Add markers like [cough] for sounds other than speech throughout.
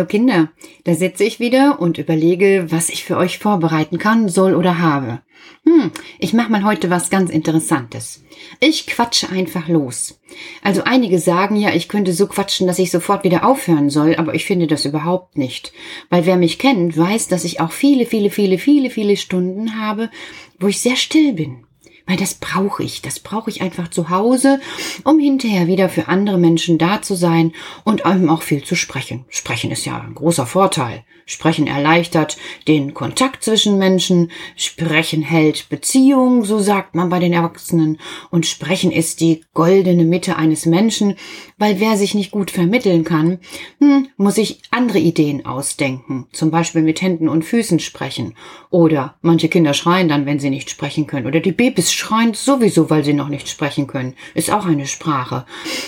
Hallo Kinder, da sitze ich wieder und überlege, was ich für euch vorbereiten kann, soll oder habe. Hm, ich mache mal heute was ganz Interessantes. Ich quatsche einfach los. Also einige sagen ja, ich könnte so quatschen, dass ich sofort wieder aufhören soll, aber ich finde das überhaupt nicht. Weil wer mich kennt, weiß, dass ich auch viele, viele, viele, viele, viele Stunden habe, wo ich sehr still bin. Weil das brauche ich. Das brauche ich einfach zu Hause, um hinterher wieder für andere Menschen da zu sein und einem auch viel zu sprechen. Sprechen ist ja ein großer Vorteil. Sprechen erleichtert den Kontakt zwischen Menschen. Sprechen hält Beziehung, so sagt man bei den Erwachsenen. Und Sprechen ist die goldene Mitte eines Menschen, weil wer sich nicht gut vermitteln kann, hm, muss sich andere Ideen ausdenken. Zum Beispiel mit Händen und Füßen sprechen. Oder manche Kinder schreien dann, wenn sie nicht sprechen können. Oder die Babys schreien sowieso, weil sie noch nicht sprechen können. Ist auch eine Sprache.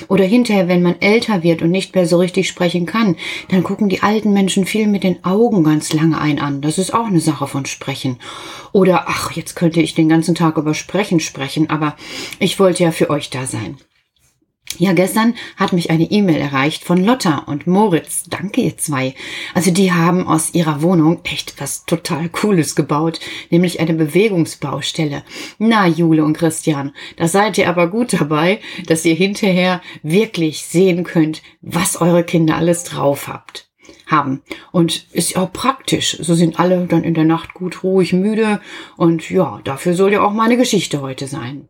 Oder hinterher, wenn man älter wird und nicht mehr so richtig sprechen kann, dann gucken die alten Menschen viel mit den Augen ganz lange ein an. Das ist auch eine Sache von Sprechen. Oder, ach, jetzt könnte ich den ganzen Tag über Sprechen sprechen, aber ich wollte ja für euch da sein. Ja, gestern hat mich eine E-Mail erreicht von Lotta und Moritz. Danke, ihr zwei. Also die haben aus ihrer Wohnung echt was total Cooles gebaut, nämlich eine Bewegungsbaustelle. Na, Jule und Christian, da seid ihr aber gut dabei, dass ihr hinterher wirklich sehen könnt, was eure Kinder alles drauf habt haben. Und ist ja auch praktisch. So sind alle dann in der Nacht gut ruhig müde. Und ja, dafür soll ja auch meine Geschichte heute sein.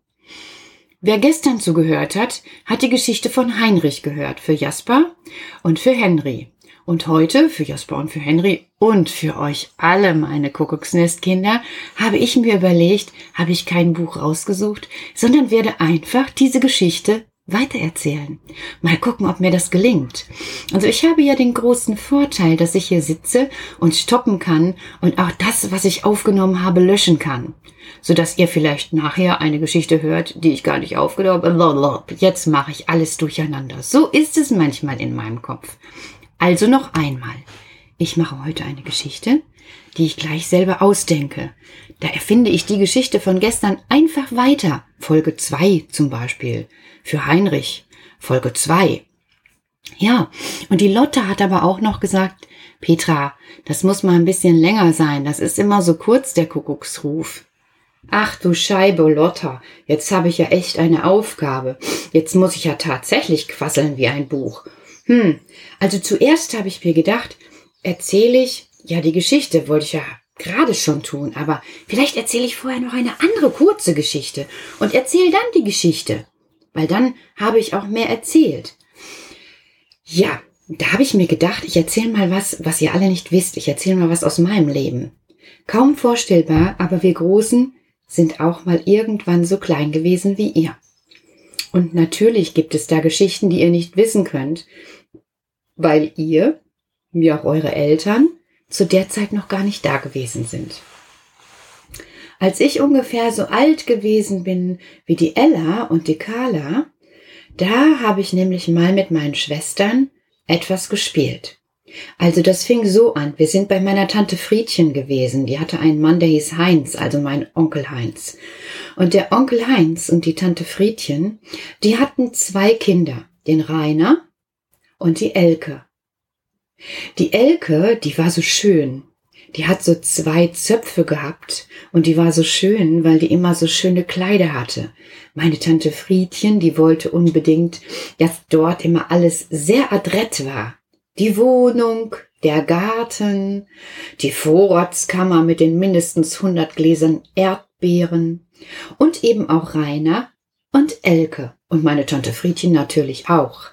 Wer gestern zugehört hat, hat die Geschichte von Heinrich gehört für Jasper und für Henry. Und heute für Jasper und für Henry und für euch alle meine Kuckucksnestkinder habe ich mir überlegt, habe ich kein Buch rausgesucht, sondern werde einfach diese Geschichte weitererzählen. Mal gucken, ob mir das gelingt. Also ich habe ja den großen Vorteil, dass ich hier sitze und stoppen kann und auch das, was ich aufgenommen habe, löschen kann so dass ihr vielleicht nachher eine Geschichte hört, die ich gar nicht aufgenommen habe. Jetzt mache ich alles durcheinander. So ist es manchmal in meinem Kopf. Also noch einmal. Ich mache heute eine Geschichte, die ich gleich selber ausdenke. Da erfinde ich die Geschichte von gestern einfach weiter. Folge 2 zum Beispiel. Für Heinrich. Folge 2. Ja, und die Lotte hat aber auch noch gesagt, Petra, das muss mal ein bisschen länger sein. Das ist immer so kurz, der Kuckucksruf. Ach du Scheibe, Lotta, jetzt habe ich ja echt eine Aufgabe. Jetzt muss ich ja tatsächlich quasseln wie ein Buch. Hm, also zuerst habe ich mir gedacht, erzähle ich, ja, die Geschichte wollte ich ja gerade schon tun, aber vielleicht erzähle ich vorher noch eine andere kurze Geschichte und erzähle dann die Geschichte, weil dann habe ich auch mehr erzählt. Ja, da habe ich mir gedacht, ich erzähle mal was, was ihr alle nicht wisst. Ich erzähle mal was aus meinem Leben. Kaum vorstellbar, aber wir Großen sind auch mal irgendwann so klein gewesen wie ihr. Und natürlich gibt es da Geschichten, die ihr nicht wissen könnt, weil ihr, wie auch eure Eltern, zu der Zeit noch gar nicht da gewesen sind. Als ich ungefähr so alt gewesen bin wie die Ella und die Carla, da habe ich nämlich mal mit meinen Schwestern etwas gespielt. Also das fing so an. Wir sind bei meiner Tante Friedchen gewesen. Die hatte einen Mann, der hieß Heinz, also mein Onkel Heinz. Und der Onkel Heinz und die Tante Friedchen, die hatten zwei Kinder, den Rainer und die Elke. Die Elke, die war so schön. Die hat so zwei Zöpfe gehabt und die war so schön, weil die immer so schöne Kleider hatte. Meine Tante Friedchen, die wollte unbedingt, dass dort immer alles sehr adrett war die Wohnung, der Garten, die Vorratskammer mit den mindestens 100 Gläsern Erdbeeren und eben auch Rainer und Elke und meine Tante Friedchen natürlich auch.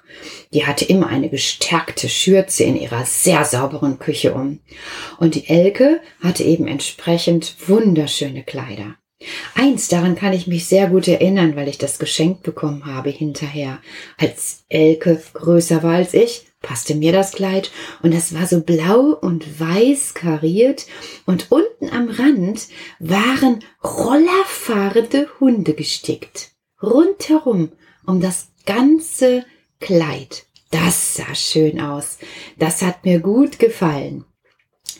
Die hatte immer eine gestärkte Schürze in ihrer sehr sauberen Küche um. Und die Elke hatte eben entsprechend wunderschöne Kleider. Eins daran kann ich mich sehr gut erinnern, weil ich das geschenkt bekommen habe hinterher. Als Elke größer war als ich, passte mir das Kleid und es war so blau und weiß kariert und unten am Rand waren rollerfahrende Hunde gestickt. Rundherum um das ganze Kleid. Das sah schön aus. Das hat mir gut gefallen.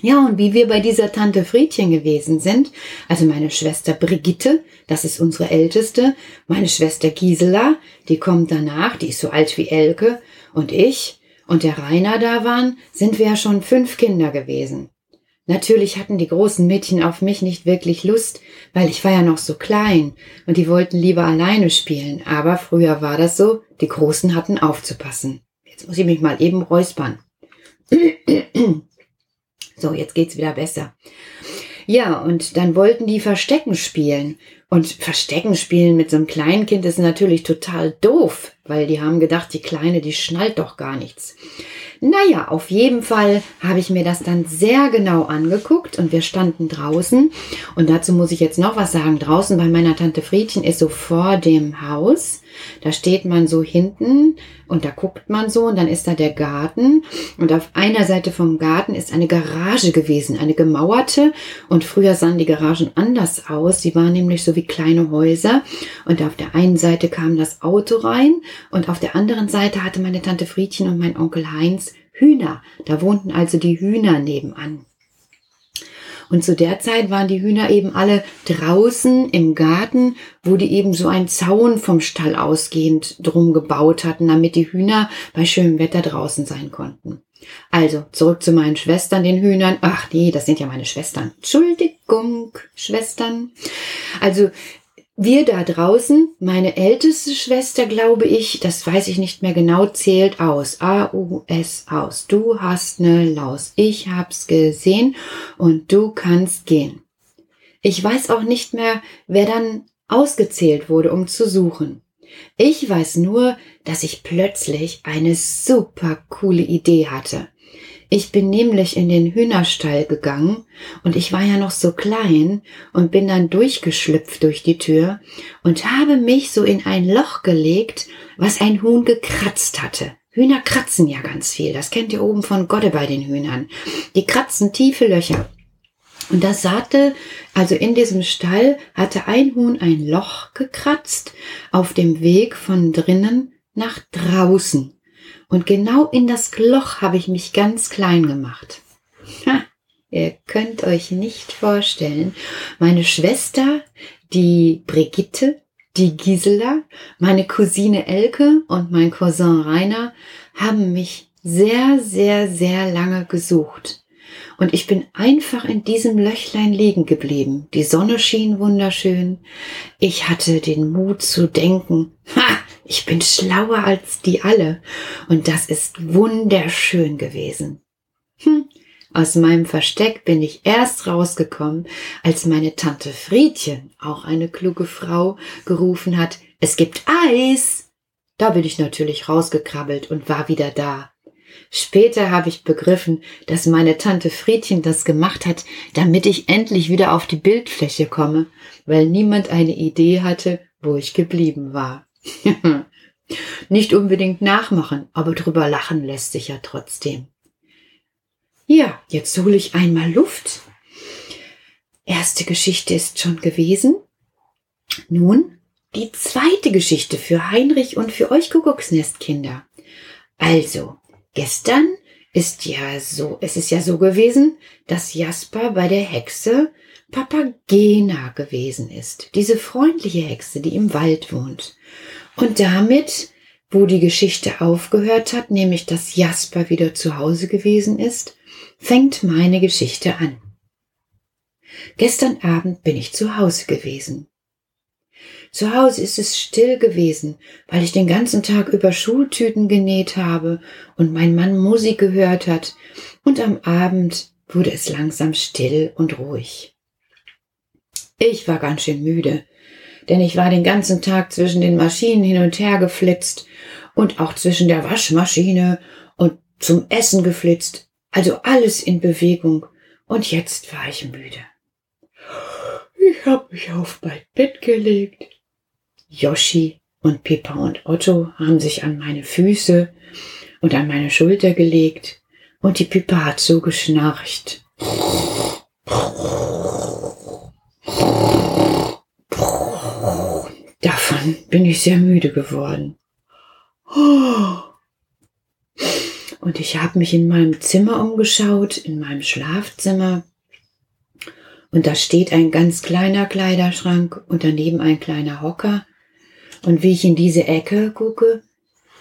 Ja, und wie wir bei dieser Tante Friedchen gewesen sind, also meine Schwester Brigitte, das ist unsere älteste, meine Schwester Gisela, die kommt danach, die ist so alt wie Elke, und ich, und der Rainer da waren, sind wir ja schon fünf Kinder gewesen. Natürlich hatten die großen Mädchen auf mich nicht wirklich Lust, weil ich war ja noch so klein und die wollten lieber alleine spielen. Aber früher war das so, die Großen hatten aufzupassen. Jetzt muss ich mich mal eben räuspern. [clears throat] So, jetzt geht's wieder besser. Ja, und dann wollten die Verstecken spielen. Und Verstecken spielen mit so einem kleinen Kind ist natürlich total doof, weil die haben gedacht, die Kleine, die schnallt doch gar nichts. Naja, auf jeden Fall habe ich mir das dann sehr genau angeguckt und wir standen draußen. Und dazu muss ich jetzt noch was sagen. Draußen bei meiner Tante Friedchen ist so vor dem Haus. Da steht man so hinten und da guckt man so und dann ist da der Garten. Und auf einer Seite vom Garten ist eine Garage gewesen, eine gemauerte. Und früher sahen die Garagen anders aus. Sie waren nämlich so wie kleine Häuser. Und auf der einen Seite kam das Auto rein und auf der anderen Seite hatte meine Tante Friedchen und mein Onkel Heinz Hühner. Da wohnten also die Hühner nebenan. Und zu der Zeit waren die Hühner eben alle draußen im Garten, wo die eben so einen Zaun vom Stall ausgehend drum gebaut hatten, damit die Hühner bei schönem Wetter draußen sein konnten. Also, zurück zu meinen Schwestern, den Hühnern. Ach nee, das sind ja meine Schwestern. Entschuldigung, Schwestern. Also, wir da draußen, meine älteste Schwester, glaube ich, das weiß ich nicht mehr genau, zählt aus. A-U-S aus. Du hast ne Laus. Ich hab's gesehen und du kannst gehen. Ich weiß auch nicht mehr, wer dann ausgezählt wurde, um zu suchen. Ich weiß nur, dass ich plötzlich eine super coole Idee hatte. Ich bin nämlich in den Hühnerstall gegangen und ich war ja noch so klein und bin dann durchgeschlüpft durch die Tür und habe mich so in ein Loch gelegt, was ein Huhn gekratzt hatte. Hühner kratzen ja ganz viel. Das kennt ihr oben von Godde bei den Hühnern. Die kratzen tiefe Löcher. Und das sagte, also in diesem Stall hatte ein Huhn ein Loch gekratzt auf dem Weg von drinnen nach draußen. Und genau in das Loch habe ich mich ganz klein gemacht. Ha, ihr könnt euch nicht vorstellen. Meine Schwester, die Brigitte, die Gisela, meine Cousine Elke und mein Cousin Rainer haben mich sehr, sehr, sehr lange gesucht. Und ich bin einfach in diesem Löchlein liegen geblieben. Die Sonne schien wunderschön. Ich hatte den Mut zu denken, ha, ich bin schlauer als die alle. Und das ist wunderschön gewesen. Hm. Aus meinem Versteck bin ich erst rausgekommen, als meine Tante Friedchen, auch eine kluge Frau, gerufen hat, es gibt Eis. Da bin ich natürlich rausgekrabbelt und war wieder da. Später habe ich begriffen, dass meine Tante Friedchen das gemacht hat, damit ich endlich wieder auf die Bildfläche komme, weil niemand eine Idee hatte, wo ich geblieben war. [laughs] Nicht unbedingt nachmachen, aber drüber lachen lässt sich ja trotzdem. Ja, jetzt hole ich einmal Luft. Erste Geschichte ist schon gewesen. Nun die zweite Geschichte für Heinrich und für euch Kuckucksnestkinder. Also, gestern ist ja so, es ist ja so gewesen, dass Jasper bei der Hexe Papagena gewesen ist. Diese freundliche Hexe, die im Wald wohnt. Und damit, wo die Geschichte aufgehört hat, nämlich dass Jasper wieder zu Hause gewesen ist, fängt meine Geschichte an. Gestern Abend bin ich zu Hause gewesen. Zu Hause ist es still gewesen, weil ich den ganzen Tag über Schultüten genäht habe und mein Mann Musik gehört hat, und am Abend wurde es langsam still und ruhig. Ich war ganz schön müde, denn ich war den ganzen Tag zwischen den Maschinen hin und her geflitzt und auch zwischen der Waschmaschine und zum Essen geflitzt, also alles in Bewegung, und jetzt war ich müde. Ich hab mich auf mein Bett gelegt. Yoshi und Pippa und Otto haben sich an meine Füße und an meine Schulter gelegt, und die Pippa hat so geschnarcht. Davon bin ich sehr müde geworden. Und ich habe mich in meinem Zimmer umgeschaut, in meinem Schlafzimmer. Und da steht ein ganz kleiner Kleiderschrank und daneben ein kleiner Hocker. Und wie ich in diese Ecke gucke,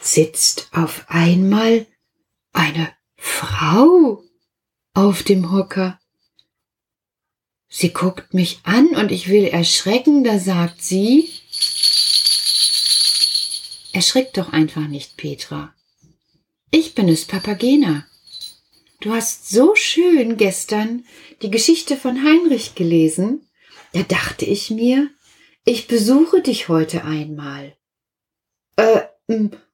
sitzt auf einmal eine Frau auf dem Hocker. Sie guckt mich an und ich will erschrecken, da sagt sie, Erschrick doch einfach nicht, Petra. Ich bin es, Papagena. Du hast so schön gestern die Geschichte von Heinrich gelesen. Da dachte ich mir, ich besuche dich heute einmal. Äh,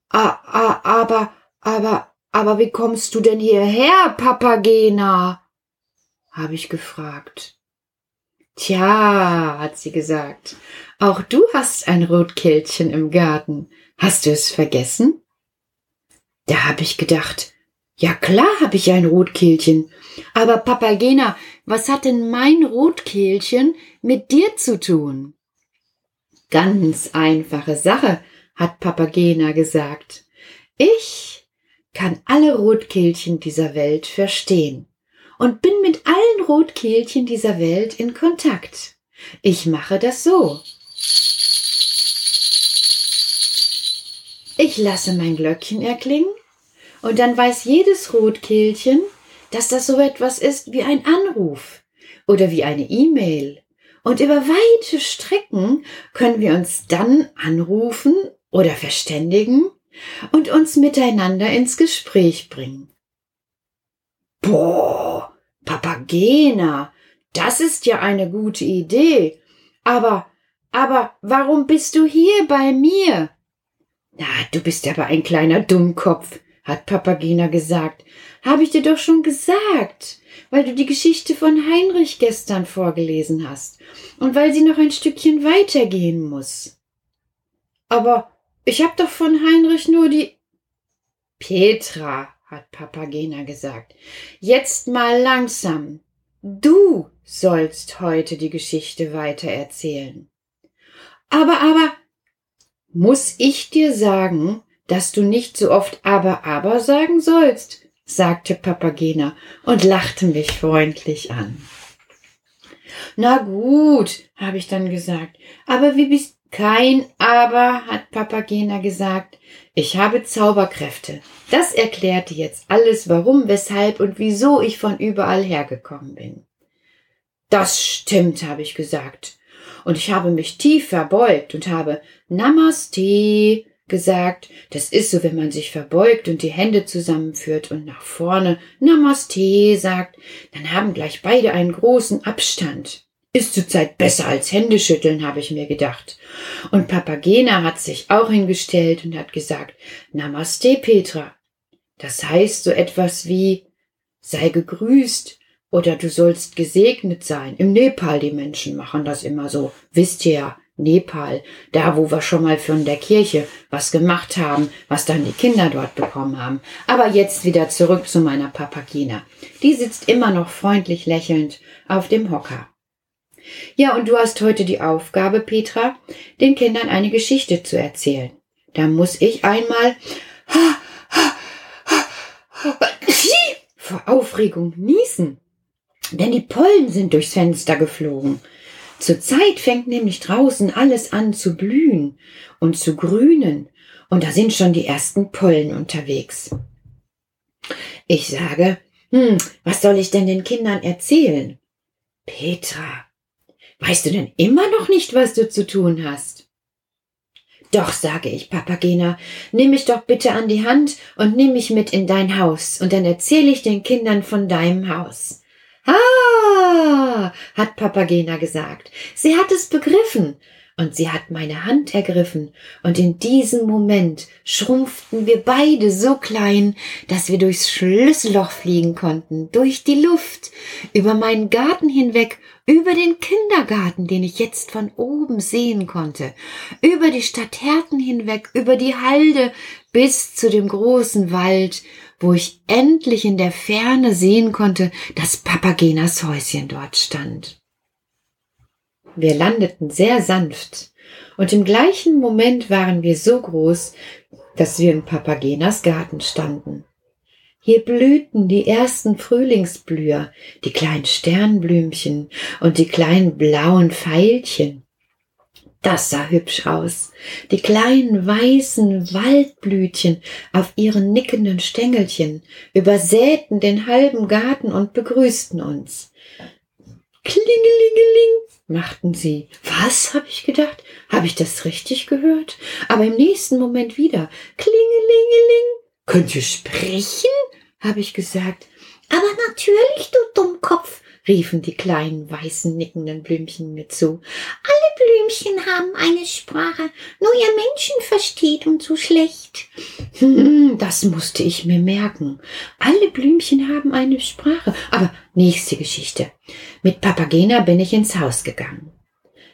a, aber, aber, aber wie kommst du denn hierher, Papagena? habe ich gefragt. Tja, hat sie gesagt, auch du hast ein Rotkehlchen im Garten. Hast du es vergessen? Da habe ich gedacht, ja klar habe ich ein Rotkehlchen. Aber Papagena, was hat denn mein Rotkehlchen mit dir zu tun? Ganz einfache Sache, hat Papagena gesagt. Ich kann alle Rotkehlchen dieser Welt verstehen und bin mit allen Rotkehlchen dieser Welt in Kontakt. Ich mache das so. Ich lasse mein Glöckchen erklingen und dann weiß jedes Rotkehlchen, dass das so etwas ist wie ein Anruf oder wie eine E-Mail. Und über weite Strecken können wir uns dann anrufen oder verständigen und uns miteinander ins Gespräch bringen. Boah, Papagena, das ist ja eine gute Idee. Aber, aber warum bist du hier bei mir? Na, du bist aber ein kleiner Dummkopf, hat Papagena gesagt. Hab ich dir doch schon gesagt, weil du die Geschichte von Heinrich gestern vorgelesen hast und weil sie noch ein Stückchen weitergehen muss. Aber ich hab doch von Heinrich nur die Petra, hat Papagena gesagt. Jetzt mal langsam. Du sollst heute die Geschichte weitererzählen. Aber, aber, muss ich dir sagen, dass du nicht so oft aber aber sagen sollst? sagte Papagena und lachte mich freundlich an. Na gut, habe ich dann gesagt, aber wie bist kein Aber, hat Papagena gesagt. Ich habe Zauberkräfte. Das erklärte jetzt alles, warum, weshalb und wieso ich von überall hergekommen bin. Das stimmt, habe ich gesagt und ich habe mich tief verbeugt und habe Namaste gesagt. Das ist so, wenn man sich verbeugt und die Hände zusammenführt und nach vorne Namaste sagt, dann haben gleich beide einen großen Abstand. Ist zurzeit besser als Händeschütteln, habe ich mir gedacht. Und Papagena hat sich auch hingestellt und hat gesagt, Namaste, Petra. Das heißt so etwas wie, sei gegrüßt, oder du sollst gesegnet sein. Im Nepal, die Menschen machen das immer so. Wisst ihr ja, Nepal, da wo wir schon mal von der Kirche was gemacht haben, was dann die Kinder dort bekommen haben. Aber jetzt wieder zurück zu meiner Papagina. Die sitzt immer noch freundlich lächelnd auf dem Hocker. Ja, und du hast heute die Aufgabe, Petra, den Kindern eine Geschichte zu erzählen. Da muss ich einmal [laughs] vor Aufregung niesen denn die Pollen sind durchs Fenster geflogen. Zurzeit fängt nämlich draußen alles an zu blühen und zu grünen, und da sind schon die ersten Pollen unterwegs. Ich sage, hm, was soll ich denn den Kindern erzählen? Petra, weißt du denn immer noch nicht, was du zu tun hast? Doch, sage ich, Papagena, nimm mich doch bitte an die Hand und nimm mich mit in dein Haus, und dann erzähle ich den Kindern von deinem Haus. Ah, hat Papagena gesagt. Sie hat es begriffen. Und sie hat meine Hand ergriffen, und in diesem Moment schrumpften wir beide so klein, dass wir durchs Schlüsselloch fliegen konnten, durch die Luft, über meinen Garten hinweg, über den Kindergarten, den ich jetzt von oben sehen konnte, über die Stadtherten hinweg, über die Halde bis zu dem großen Wald, wo ich endlich in der Ferne sehen konnte, dass Papagenas Häuschen dort stand. Wir landeten sehr sanft, und im gleichen Moment waren wir so groß, dass wir in Papagenas Garten standen. Hier blühten die ersten Frühlingsblüher, die kleinen Sternblümchen und die kleinen blauen Veilchen. Das sah hübsch aus. Die kleinen weißen Waldblütchen auf ihren nickenden Stängelchen übersäten den halben Garten und begrüßten uns. Klingelingeling, machten sie. Was, habe ich gedacht? Habe ich das richtig gehört? Aber im nächsten Moment wieder. Klingelingeling. Könnt ihr sprechen? habe ich gesagt. Aber natürlich, du Dummkopf, riefen die kleinen weißen nickenden Blümchen mir zu. Alle Blümchen haben eine Sprache, nur ihr Menschen versteht uns so schlecht. Hm, das musste ich mir merken. Alle Blümchen haben eine Sprache. Aber nächste Geschichte. Mit Papagena bin ich ins Haus gegangen.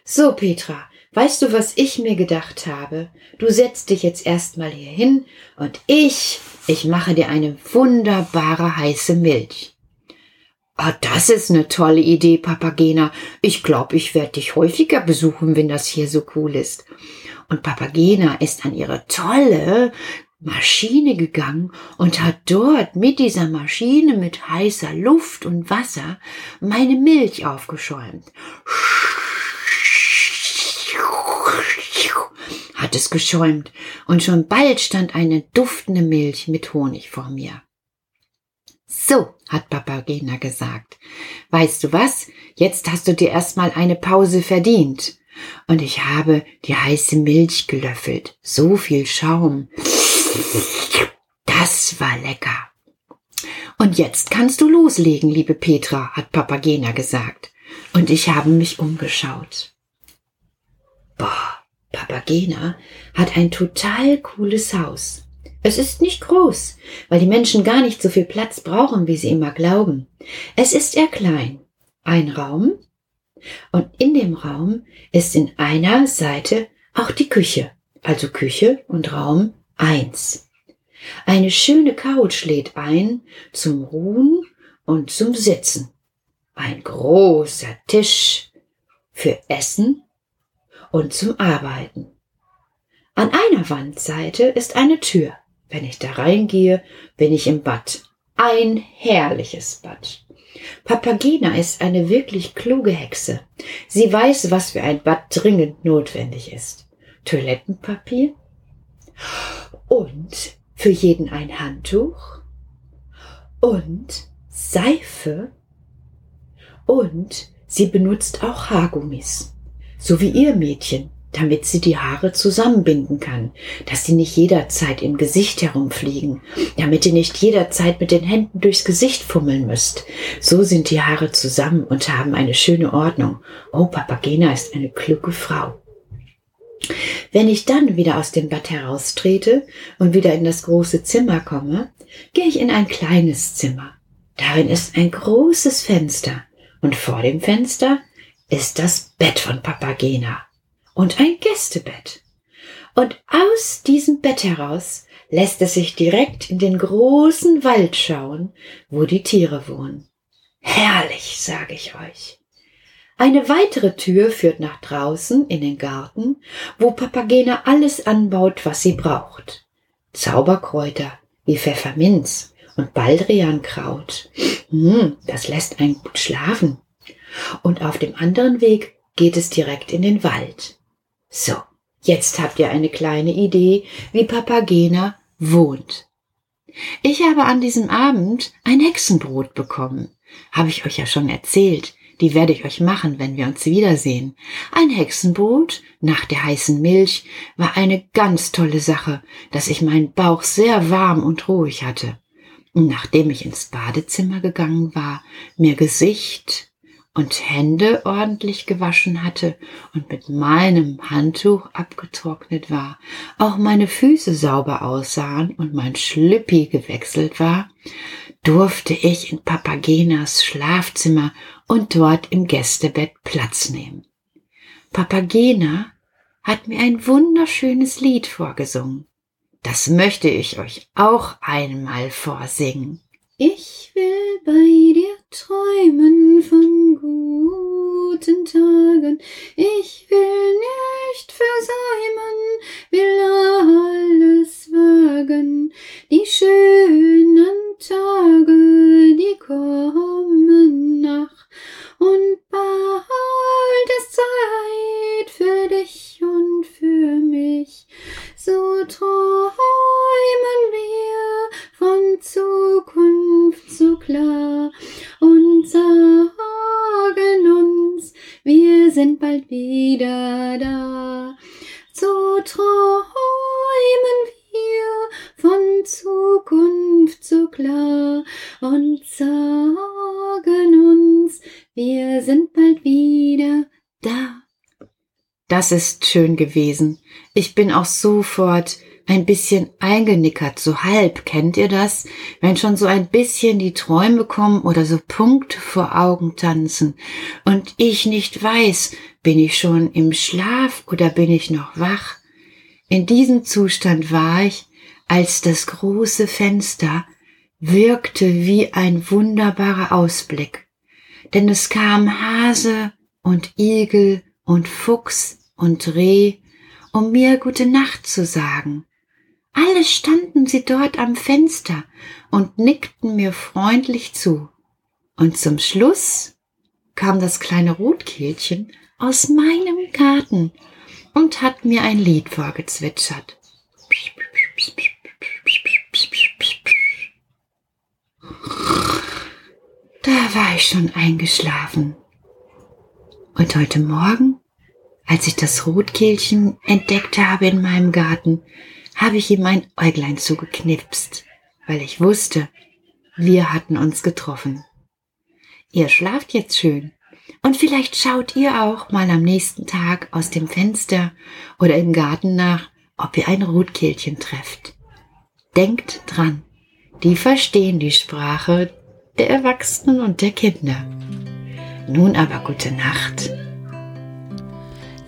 So, Petra, weißt du, was ich mir gedacht habe? Du setzt dich jetzt erstmal hier hin und ich, ich mache dir eine wunderbare heiße Milch. Ah, das ist eine tolle Idee, Papagena. Ich glaube, ich werde dich häufiger besuchen, wenn das hier so cool ist. Und Papagena ist an ihre tolle Maschine gegangen und hat dort mit dieser Maschine mit heißer Luft und Wasser meine Milch aufgeschäumt. Hat es geschäumt und schon bald stand eine duftende Milch mit Honig vor mir. So, hat Papagena gesagt. Weißt du was? Jetzt hast du dir erstmal eine Pause verdient. Und ich habe die heiße Milch gelöffelt. So viel Schaum. Das war lecker. Und jetzt kannst du loslegen, liebe Petra, hat Papagena gesagt. Und ich habe mich umgeschaut. Boah, Papagena hat ein total cooles Haus. Es ist nicht groß, weil die Menschen gar nicht so viel Platz brauchen, wie sie immer glauben. Es ist eher klein. Ein Raum. Und in dem Raum ist in einer Seite auch die Küche. Also Küche und Raum eins. Eine schöne Couch lädt ein zum Ruhen und zum Sitzen. Ein großer Tisch für Essen und zum Arbeiten. An einer Wandseite ist eine Tür. Wenn ich da reingehe, bin ich im Bad. Ein herrliches Bad. Papagena ist eine wirklich kluge Hexe. Sie weiß, was für ein Bad dringend notwendig ist. Toilettenpapier und für jeden ein Handtuch und Seife und sie benutzt auch Haargummis, so wie ihr Mädchen damit sie die Haare zusammenbinden kann, dass sie nicht jederzeit im Gesicht herumfliegen, damit ihr nicht jederzeit mit den Händen durchs Gesicht fummeln müsst. So sind die Haare zusammen und haben eine schöne Ordnung. Oh, Papagena ist eine kluge Frau. Wenn ich dann wieder aus dem Bad heraustrete und wieder in das große Zimmer komme, gehe ich in ein kleines Zimmer. Darin ist ein großes Fenster und vor dem Fenster ist das Bett von Papagena und ein Gästebett. Und aus diesem Bett heraus lässt es sich direkt in den großen Wald schauen, wo die Tiere wohnen. Herrlich, sage ich euch. Eine weitere Tür führt nach draußen in den Garten, wo Papagena alles anbaut, was sie braucht. Zauberkräuter wie Pfefferminz und Baldriankraut. Hm, das lässt einen gut schlafen. Und auf dem anderen Weg geht es direkt in den Wald. So, jetzt habt ihr eine kleine Idee, wie Papagena wohnt. Ich habe an diesem Abend ein Hexenbrot bekommen. Habe ich euch ja schon erzählt. Die werde ich euch machen, wenn wir uns wiedersehen. Ein Hexenbrot nach der heißen Milch war eine ganz tolle Sache, dass ich meinen Bauch sehr warm und ruhig hatte. Und nachdem ich ins Badezimmer gegangen war, mir Gesicht, und Hände ordentlich gewaschen hatte und mit meinem Handtuch abgetrocknet war, auch meine Füße sauber aussahen und mein Schlüppi gewechselt war, durfte ich in Papagenas Schlafzimmer und dort im Gästebett Platz nehmen. Papagena hat mir ein wunderschönes Lied vorgesungen. Das möchte ich euch auch einmal vorsingen. Ich will bei dir träumen von guten Tagen. Ich will nicht versäumen, will Das ist schön gewesen. Ich bin auch sofort ein bisschen eingenickert, so halb, kennt ihr das? Wenn schon so ein bisschen die Träume kommen oder so Punkt vor Augen tanzen und ich nicht weiß, bin ich schon im Schlaf oder bin ich noch wach? In diesem Zustand war ich, als das große Fenster wirkte wie ein wunderbarer Ausblick, denn es kam Hase und Igel und Fuchs und Reh, um mir gute Nacht zu sagen. Alle standen sie dort am Fenster und nickten mir freundlich zu. Und zum Schluss kam das kleine Rotkehlchen aus meinem Garten und hat mir ein Lied vorgezwitschert. Da war ich schon eingeschlafen. Und heute Morgen, als ich das Rotkehlchen entdeckt habe in meinem Garten, habe ich ihm ein Äuglein zugeknipst, weil ich wusste, wir hatten uns getroffen. Ihr schlaft jetzt schön. Und vielleicht schaut ihr auch mal am nächsten Tag aus dem Fenster oder im Garten nach, ob ihr ein Rotkehlchen trefft. Denkt dran, die verstehen die Sprache der Erwachsenen und der Kinder. Nun aber gute Nacht.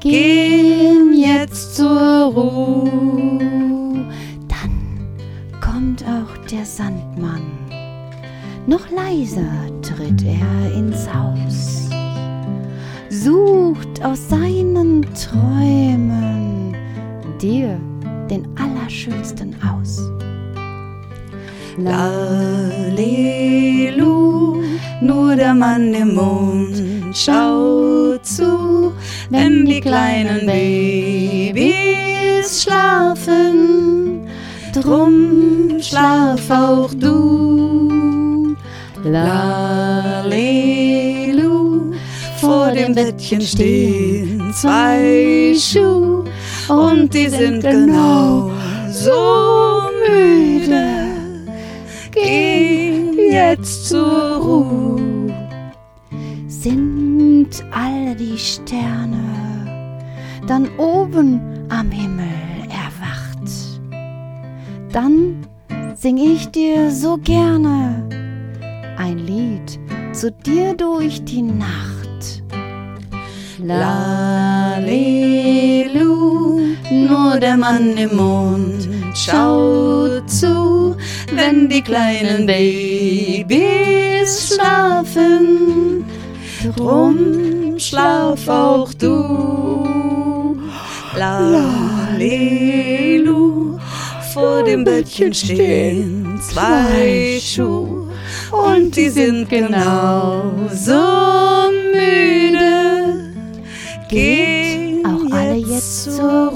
gehen jetzt zur Ruhe. Dann kommt auch der Sandmann. Noch leiser tritt er ins Haus, sucht aus seinen Träumen dir den Allerschönsten aus. Lalelu, nur der Mann im Mond schaut zu, wenn die kleinen Babys schlafen. Drum schlaf auch du. Lalelu, vor dem Bettchen stehen zwei Schuhe und die sind genau so müde. Geh jetzt zur Ruhe. Sind all die Sterne dann oben am Himmel erwacht? Dann sing ich dir so gerne ein Lied zu dir durch die Nacht. Lalelu, nur der Mann im Mond schaut zu, wenn die kleinen Babys schlafen. Drum schlaf auch du. Lalelu, vor dem Bettchen stehen zwei Schuhe und die sind genauso müde. Geh Auch alle jetzt zur